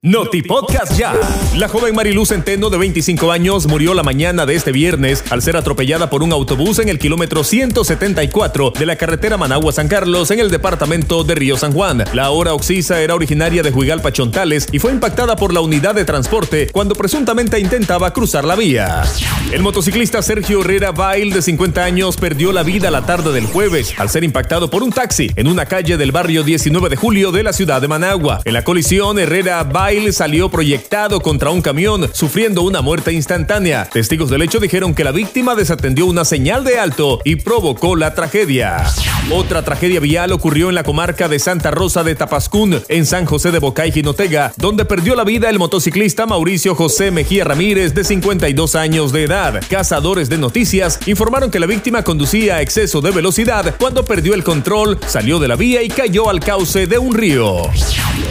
Noti Podcast ya. La joven Mariluz Centeno, de 25 años, murió la mañana de este viernes al ser atropellada por un autobús en el kilómetro 174 de la carretera Managua-San Carlos, en el departamento de Río San Juan. La hora Oxisa era originaria de Huigalpa Chontales y fue impactada por la unidad de transporte cuando presuntamente intentaba cruzar la vía. El motociclista Sergio Herrera Bail, de 50 años, perdió la vida la tarde del jueves al ser impactado por un taxi en una calle del barrio 19 de julio de la ciudad de Managua. En la colisión, Herrera Bail salió proyectado contra un camión, sufriendo una muerte instantánea. Testigos del hecho dijeron que la víctima desatendió una señal de alto y provocó la tragedia. Otra tragedia vial ocurrió en la comarca de Santa Rosa de Tapascún, en San José de Bocay, Jinotega, donde perdió la vida el motociclista Mauricio José Mejía Ramírez, de 52 años de edad. Cazadores de noticias informaron que la víctima conducía a exceso de velocidad cuando perdió el control, salió de la vía y cayó al cauce de un río.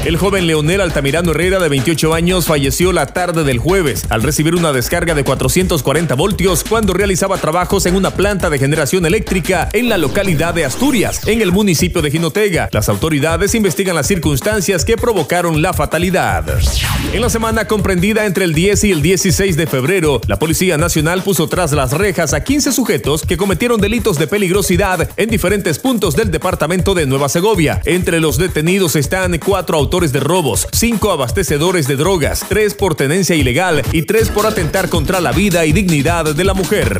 El joven Leonel Altamirano Herrera de 28 años falleció la tarde del jueves al recibir una descarga de 440 voltios cuando realizaba trabajos en una planta de generación eléctrica en la localidad de Asturias, en el municipio de Jinotega. Las autoridades investigan las circunstancias que provocaron la fatalidad. En la semana comprendida entre el 10 y el 16 de febrero, la Policía Nacional puso tras las rejas a 15 sujetos que cometieron delitos de peligrosidad en diferentes puntos del departamento de Nueva Segovia. Entre los detenidos están cuatro autores de robos, cinco de drogas, tres por tenencia ilegal y tres por atentar contra la vida y dignidad de la mujer.